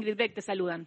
Ingrid Beck te saludan.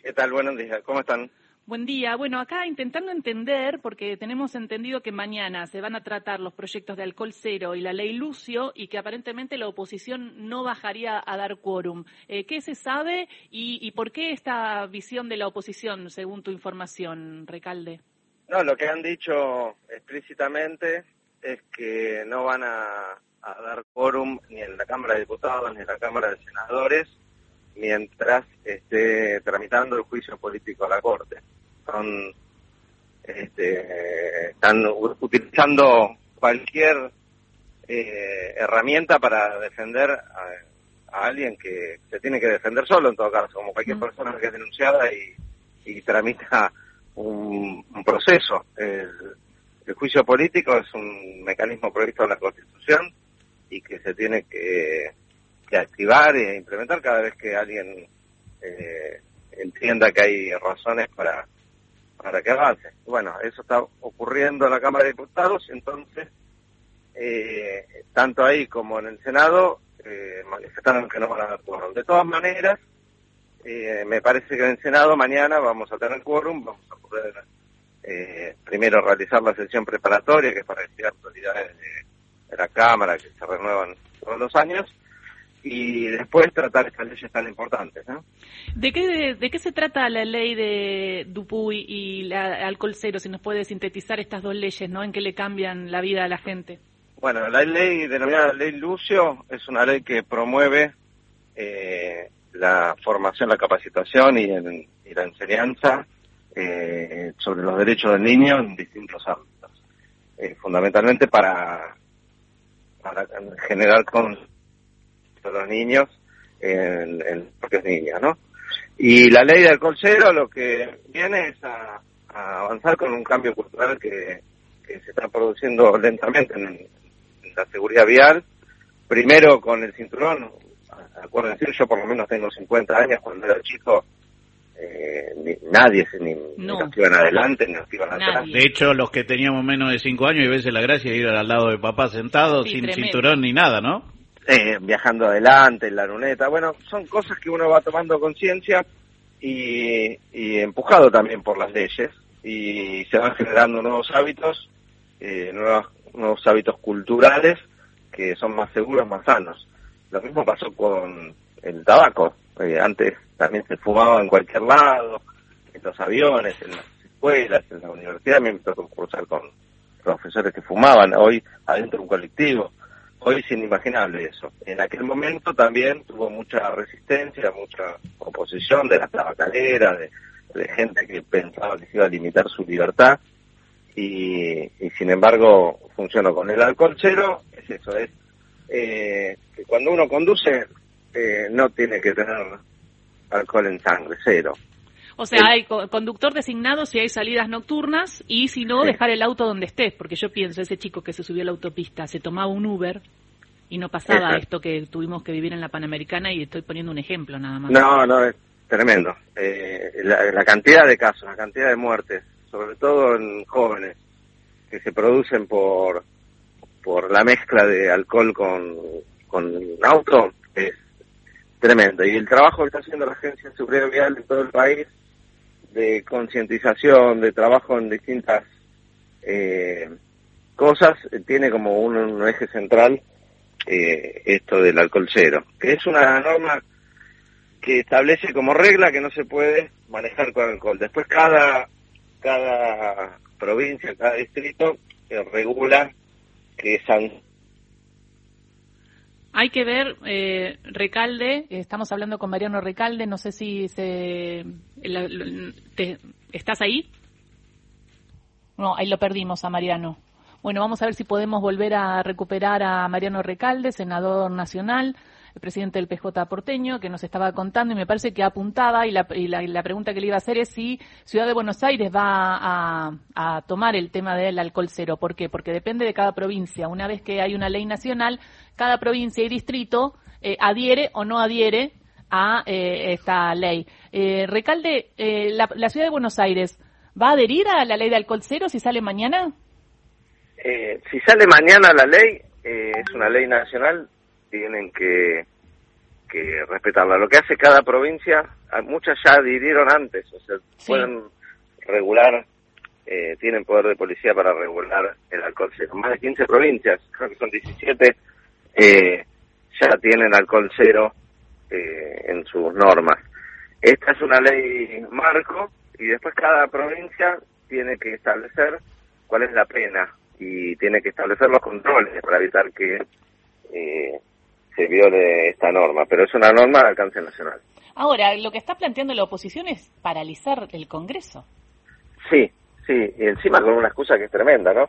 ¿Qué tal? Buenos días. ¿Cómo están? Buen día. Bueno, acá intentando entender, porque tenemos entendido que mañana se van a tratar los proyectos de alcohol cero y la ley Lucio y que aparentemente la oposición no bajaría a dar quórum. Eh, ¿Qué se sabe y, por qué esta visión de la oposición, según tu información, Recalde? No, lo que han dicho explícitamente es que no van a, a dar quórum ni en la Cámara de Diputados ni en la Cámara de Senadores mientras esté tramitando el juicio político a la Corte. Son, este, están utilizando cualquier eh, herramienta para defender a, alguien que se tiene que defender solo, en todo caso, como cualquier persona que es denunciada y, y tramita un, proceso. El, el juicio político es un mecanismo previsto en la Constitución y que se tiene que que activar e implementar cada vez que alguien eh, entienda que hay razones para, para que avance. Bueno, eso está ocurriendo en la Cámara de Diputados, entonces, eh, tanto ahí como en el Senado, eh, manifestaron que no van a dar quórum. De todas maneras, eh, me parece que en el Senado mañana vamos a tener quórum, vamos a poder primero realizar la sesión preparatoria, que es para decir autoridades de la Cámara, que se renuevan todos los años, y después tratar estas leyes tan importantes. ¿no? ¿De qué, de, qué se trata la ley de Dupuy y la alcohol cero? Si nos puede sintetizar estas dos leyes, ¿no? ¿En qué le cambian la vida a la gente? Bueno, la ley denominada Ley Lucio es una ley que promueve eh, la formación, la capacitación y, la enseñanza eh, sobre los derechos del niño en distintos ámbitos. Eh, fundamentalmente para, para generar con los niños en, en propios niños, ¿no? Y la ley de alcohol cero lo que viene es a, avanzar con un cambio cultural que, se está produciendo lentamente en, la seguridad vial. Primero con el cinturón, acuérdense, yo por lo menos tengo 50 años, cuando era chico eh, nadie ni, no. iban adelante ni iban atrás. De hecho, los que teníamos menos de 5 años y veces la gracia de ir al lado de papá sentado sin cinturón ni nada, ¿no? Eh, viajando adelante, en la luneta. Bueno, son cosas que uno va tomando conciencia y, empujado también por las leyes y se van generando nuevos hábitos, eh, nuevos, nuevos hábitos culturales que son más seguros, más sanos. Lo mismo pasó con el tabaco. Eh, antes también se fumaba en cualquier lado, en los aviones, en las escuelas, en la universidad. me tocó con profesores que fumaban, hoy adentro de un colectivo. Hoy es inimaginable eso. En aquel momento también tuvo mucha resistencia, mucha oposición de la tabacalera, de, gente que pensaba que se iba a limitar su libertad y, sin embargo funcionó con el alcohol cero, es eso, es eh, que cuando uno conduce eh, no tiene que tener alcohol en sangre, cero. O sea, hay conductor designado si hay salidas nocturnas y si no, dejar el auto donde estés, porque yo pienso, ese chico que se subió a la autopista, se tomaba un Uber y no pasaba esto que tuvimos que vivir en la Panamericana y estoy poniendo un ejemplo nada más. No, no, es tremendo. Eh, la, cantidad de casos, la cantidad de muertes, sobre todo en jóvenes, que se producen por, por la mezcla de alcohol con, con auto, es tremendo. Y el trabajo que está haciendo la Agencia de Seguridad Vial de todo el país de concientización, de trabajo en distintas eh, cosas, tiene como un, eje central eh, esto del alcohol cero, que es una norma que establece como regla que no se puede manejar con alcohol. Después cada, cada provincia, cada distrito eh, regula que hay que ver, eh, Recalde, estamos hablando con Mariano Recalde, no sé si se, ¿estás ahí? No, ahí lo perdimos a Mariano. Bueno, vamos a ver si podemos volver a recuperar a Mariano Recalde, senador nacional el presidente del PJ porteño, que nos estaba contando y me parece que apuntaba y la, y la, pregunta que le iba a hacer es si Ciudad de Buenos Aires va a, tomar el tema del alcohol cero. ¿Por qué? Porque depende de cada provincia. Una vez que hay una ley nacional, cada provincia y distrito eh, adhiere o no adhiere a eh, esta ley. Eh, Recalde, la, la, Ciudad de Buenos Aires, ¿va a adherir a la ley de alcohol cero si sale mañana? si sale mañana la ley, es una ley nacional, tienen que, que respetarla. Lo que hace cada provincia, muchas ya adhirieron antes, o sea, pueden regular, eh, tienen poder de policía para regular el alcohol cero. Más de 15 provincias, creo que son 17, eh, ya tienen alcohol cero eh, en sus normas. Esta es una ley marco y después cada provincia tiene que establecer cuál es la pena y tiene que establecer los controles para evitar que eh, se viole esta norma, pero es una norma de alcance nacional. Ahora, lo que está planteando la oposición es paralizar el Congreso. Sí, sí, y encima con una excusa que es tremenda, ¿no?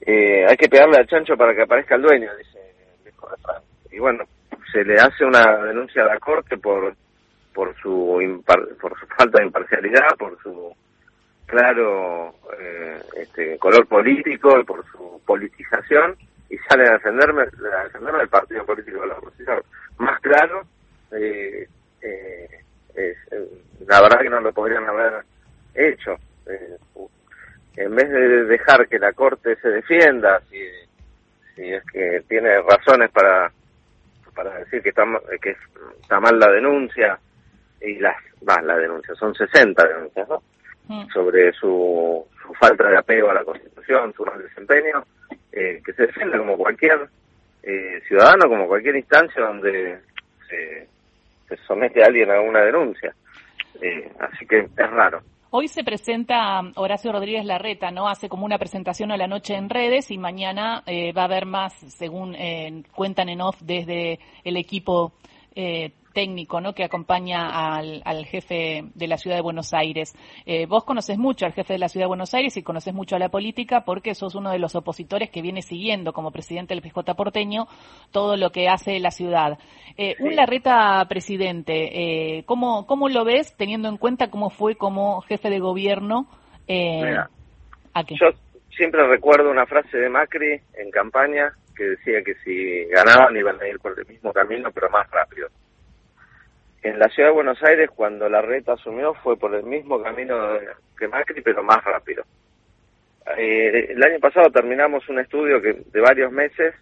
Eh, hay que pegarle al chancho para que aparezca el dueño, dice Y bueno, se le hace una denuncia a la Corte por por su por su falta de imparcialidad, por su claro eh, este, color político y por su politización y sale a defenderme, a defenderme del partido político de la oposición. Más claro, eh, eh, es, la verdad que no lo podrían haber hecho. Eh, en vez de dejar que la Corte se defienda, si, si es que tiene razones para para decir que está, que está mal la denuncia, y las, va, la denuncia, son 60 denuncias, ¿no? Mm. Sobre su, su falta de apego a la Constitución, su mal desempeño, eh, que se defienda como cualquier eh, ciudadano, como cualquier instancia donde se, somete a alguien a una denuncia. Eh, así que es raro. Hoy se presenta Horacio Rodríguez Larreta, ¿no? Hace como una presentación a la noche en redes y mañana va a haber más, según cuentan en off desde el equipo eh, técnico ¿no? que acompaña al, jefe de la ciudad de Buenos Aires. Eh, vos conoces mucho al jefe de la ciudad de Buenos Aires y conoces mucho a la política porque sos uno de los opositores que viene siguiendo como presidente del PJ porteño todo lo que hace la ciudad. Eh, Un Larreta presidente, eh, ¿cómo, ¿cómo lo ves teniendo en cuenta cómo fue como jefe de gobierno? Eh, Yo siempre recuerdo una frase de Macri en campaña que decía que si ganaban iban a ir por el mismo camino pero más rápido en la ciudad de Buenos Aires, cuando la reta asumió, fue por el mismo camino que Macri, pero más rápido. Eh, el año pasado terminamos un estudio que de varios meses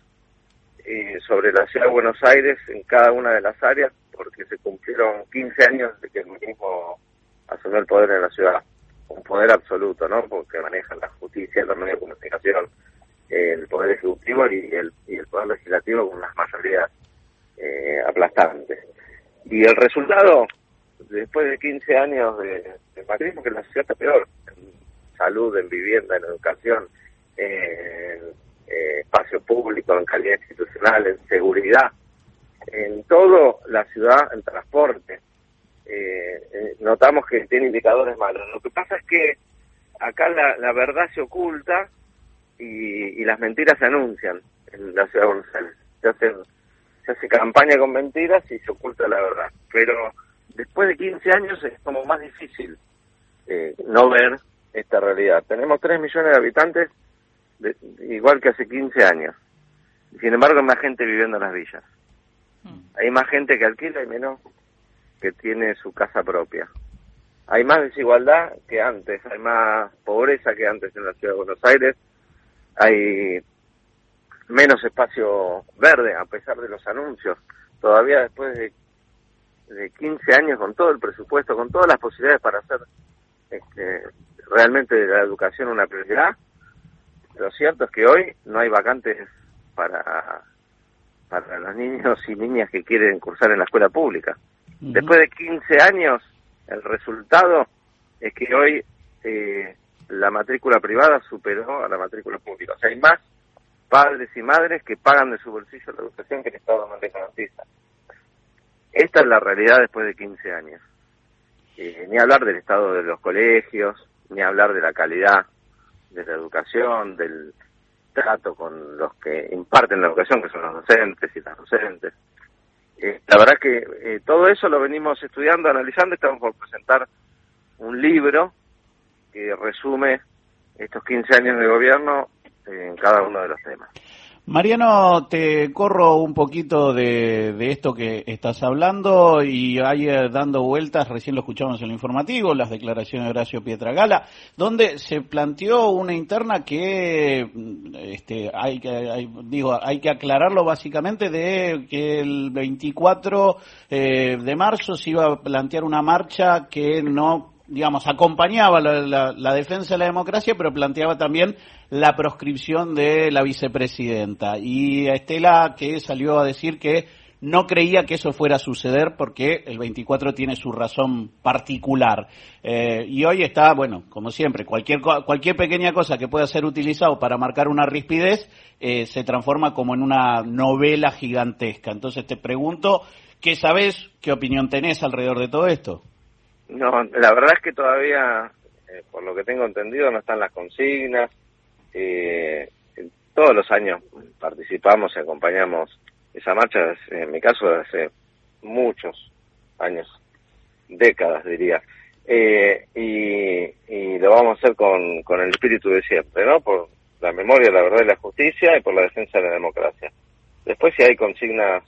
eh, sobre la ciudad de Buenos Aires en cada una de las áreas, porque se cumplieron 15 años de que el mismo asumió el poder en la ciudad. Un poder absoluto, ¿no? Porque manejan la justicia, la medio de comunicación, el poder ejecutivo y el, y el poder legislativo con unas mayorías eh, aplastantes. Y el resultado, después de 15 años de, de macrismo, que la sociedad está peor, en salud, en vivienda, en educación, en eh, espacio público, en calidad institucional, en seguridad, en todo la ciudad, en transporte. Eh, eh, notamos que tiene indicadores malos. Lo que pasa es que acá la, la verdad se oculta y, y, las mentiras se anuncian en la ciudad de Buenos Aires. Se hacen se hace campaña con mentiras y se oculta la verdad. Pero después de 15 años es como más difícil eh, no ver esta realidad. Tenemos 3 millones de habitantes, igual que hace 15 años. Sin embargo, hay más gente viviendo en las villas. Mm. Hay más gente que alquila y menos que tiene su casa propia. Hay más desigualdad que antes, hay más pobreza que antes en la ciudad de Buenos Aires, hay menos espacio verde, a pesar de los anuncios. Todavía después de, de 15 años, con todo el presupuesto, con todas las posibilidades para hacer este, realmente la educación una prioridad, lo cierto es que hoy no hay vacantes para, para los niños y niñas que quieren cursar en la escuela pública. Después de 15 años, el resultado es que hoy eh, la matrícula privada superó a la matrícula pública. O sea, hay más padres y madres que pagan de su bolsillo la educación que el Estado no les garantiza. Esta es la realidad después de 15 años. Eh, ni hablar del estado de los colegios, ni hablar de la calidad de la educación, del trato con los que imparten la educación, que son los docentes y las docentes. Eh, la verdad que eh, todo eso lo venimos estudiando, analizando, estamos por presentar un libro que resume estos 15 años de gobierno en cada uno de los temas. Mariano, te corro un poquito de, esto que estás hablando y ahí dando vueltas, recién lo escuchamos en el informativo, las declaraciones de Horacio Pietragala, donde se planteó una interna que este, hay que digo hay que aclararlo básicamente de que el 24 eh, de marzo se iba a plantear una marcha que no digamos, acompañaba la, defensa de la democracia, pero planteaba también la proscripción de la vicepresidenta. Y Estela, que salió a decir que no creía que eso fuera a suceder porque el 24 tiene su razón particular. Eh, y hoy está, bueno, como siempre, cualquier, cualquier pequeña cosa que pueda ser utilizado para marcar una rispidez eh, se transforma como en una novela gigantesca. Entonces te pregunto, ¿qué sabes? ¿Qué opinión tenés alrededor de todo esto? No, la verdad es que todavía, eh, por lo que tengo entendido, no están las consignas. Eh, todos los años participamos y acompañamos esa marcha, en mi caso, desde hace muchos años, décadas diría. Eh, y, y, lo vamos a hacer con, con el espíritu de siempre, ¿no? Por la memoria, la verdad y la justicia y por la defensa de la democracia. Después, si hay consignas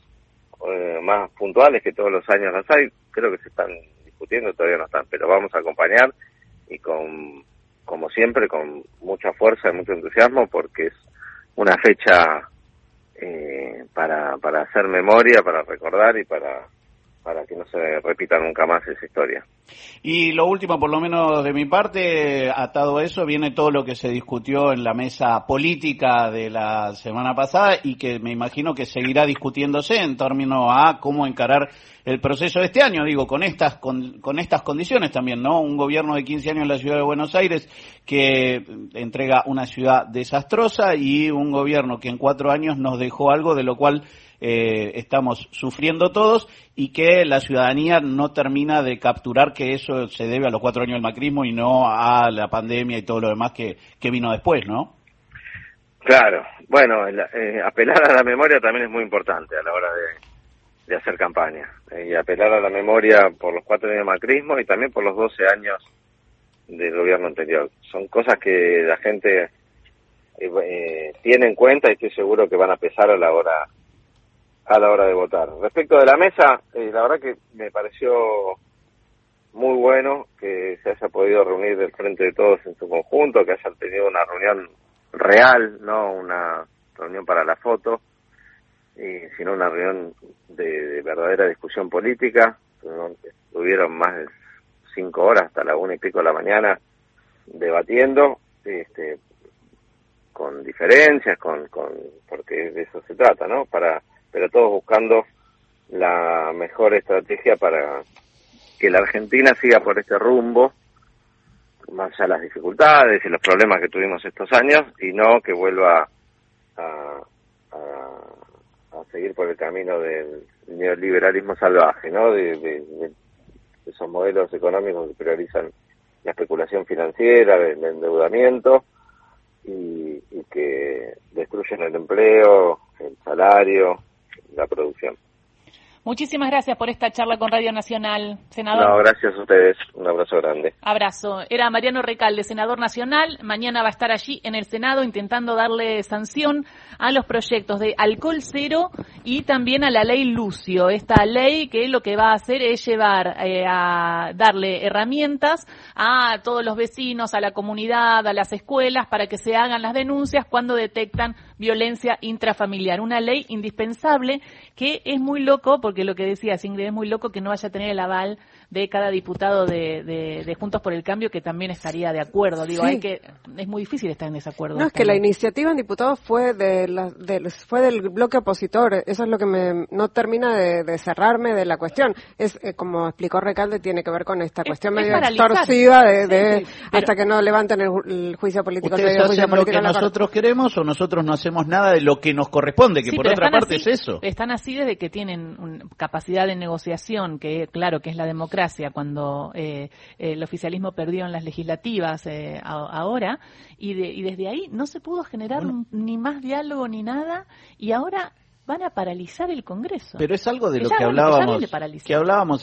eh, más puntuales, que todos los años las hay, creo que se están todavía no están, pero vamos a acompañar y con, como siempre, con mucha fuerza y mucho entusiasmo porque es una fecha eh, para, para hacer memoria, para recordar y para para que no se repita nunca más esa historia. Y lo último, por lo menos de mi parte, atado a eso, viene todo lo que se discutió en la mesa política de la semana pasada y que me imagino que seguirá discutiéndose en términos a cómo encarar el proceso de este año, digo, con estas, con, con estas condiciones también, ¿no? Un gobierno de 15 años en la ciudad de Buenos Aires que entrega una ciudad desastrosa y un gobierno que en cuatro años nos dejó algo de lo cual eh, estamos sufriendo todos y que la ciudadanía no termina de capturar que eso se debe a los cuatro años del macrismo y no a la pandemia y todo lo demás que, que vino después, ¿no? Claro, bueno, eh, apelar a la memoria también es muy importante a la hora de, hacer campaña eh, y apelar a la memoria por los cuatro años del macrismo y también por los doce años del gobierno anterior. Son cosas que la gente tiene en cuenta y estoy seguro que van a pesar a la hora a la hora de votar. Respecto de la mesa, eh, la verdad que me pareció muy bueno que se haya podido reunir del frente de todos en su conjunto, que hayan tenido una reunión real, no una reunión para la foto, y, sino una reunión de, verdadera discusión política. Estuvieron más de cinco horas hasta la una y pico de la mañana debatiendo, este, con diferencias, con, con, porque de eso se trata, ¿no? Para pero todos buscando la mejor estrategia para que la Argentina siga por este rumbo, más allá de las dificultades y los problemas que tuvimos estos años, y no que vuelva a, seguir por el camino del neoliberalismo salvaje, ¿no? De, esos modelos económicos que priorizan la especulación financiera, el, endeudamiento y, y que destruyen el empleo, el salario, la producción. Muchísimas gracias por esta charla con Radio Nacional, senador. No, gracias a ustedes. Un abrazo grande. Abrazo. Era Mariano Recalde, senador nacional. Mañana va a estar allí en el Senado intentando darle sanción a los proyectos de alcohol cero y también a la ley Lucio. Esta ley que lo que va a hacer es llevar eh, a darle herramientas a todos los vecinos, a la comunidad, a las escuelas para que se hagan las denuncias cuando detectan violencia intrafamiliar. Una ley indispensable que es muy loco, porque lo que decía Ingrid es muy loco que no vaya a tener el aval de cada diputado de, de, Juntos por el Cambio que también estaría de acuerdo. Digo, hay que es muy difícil estar en desacuerdo. No, es que la iniciativa en diputados fue de, la, fue del bloque opositor. Eso es lo que me, no termina de, cerrarme de la cuestión. Es eh, como explicó Recalde, tiene que ver con esta cuestión medio extorsiva de, hasta que no levanten el, juicio político. ¿Ustedes hacen lo que nosotros queremos o nosotros no hacemos nada de lo que nos corresponde? Que por otra parte es eso. Están así desde que tienen capacidad de negociación, que claro que es la democracia cuando eh, el oficialismo perdió en las legislativas eh, ahora, y, desde ahí no se pudo generar ni más diálogo ni nada, y ahora van a paralizar el Congreso. Pero es algo de lo que hablábamos, que hablábamos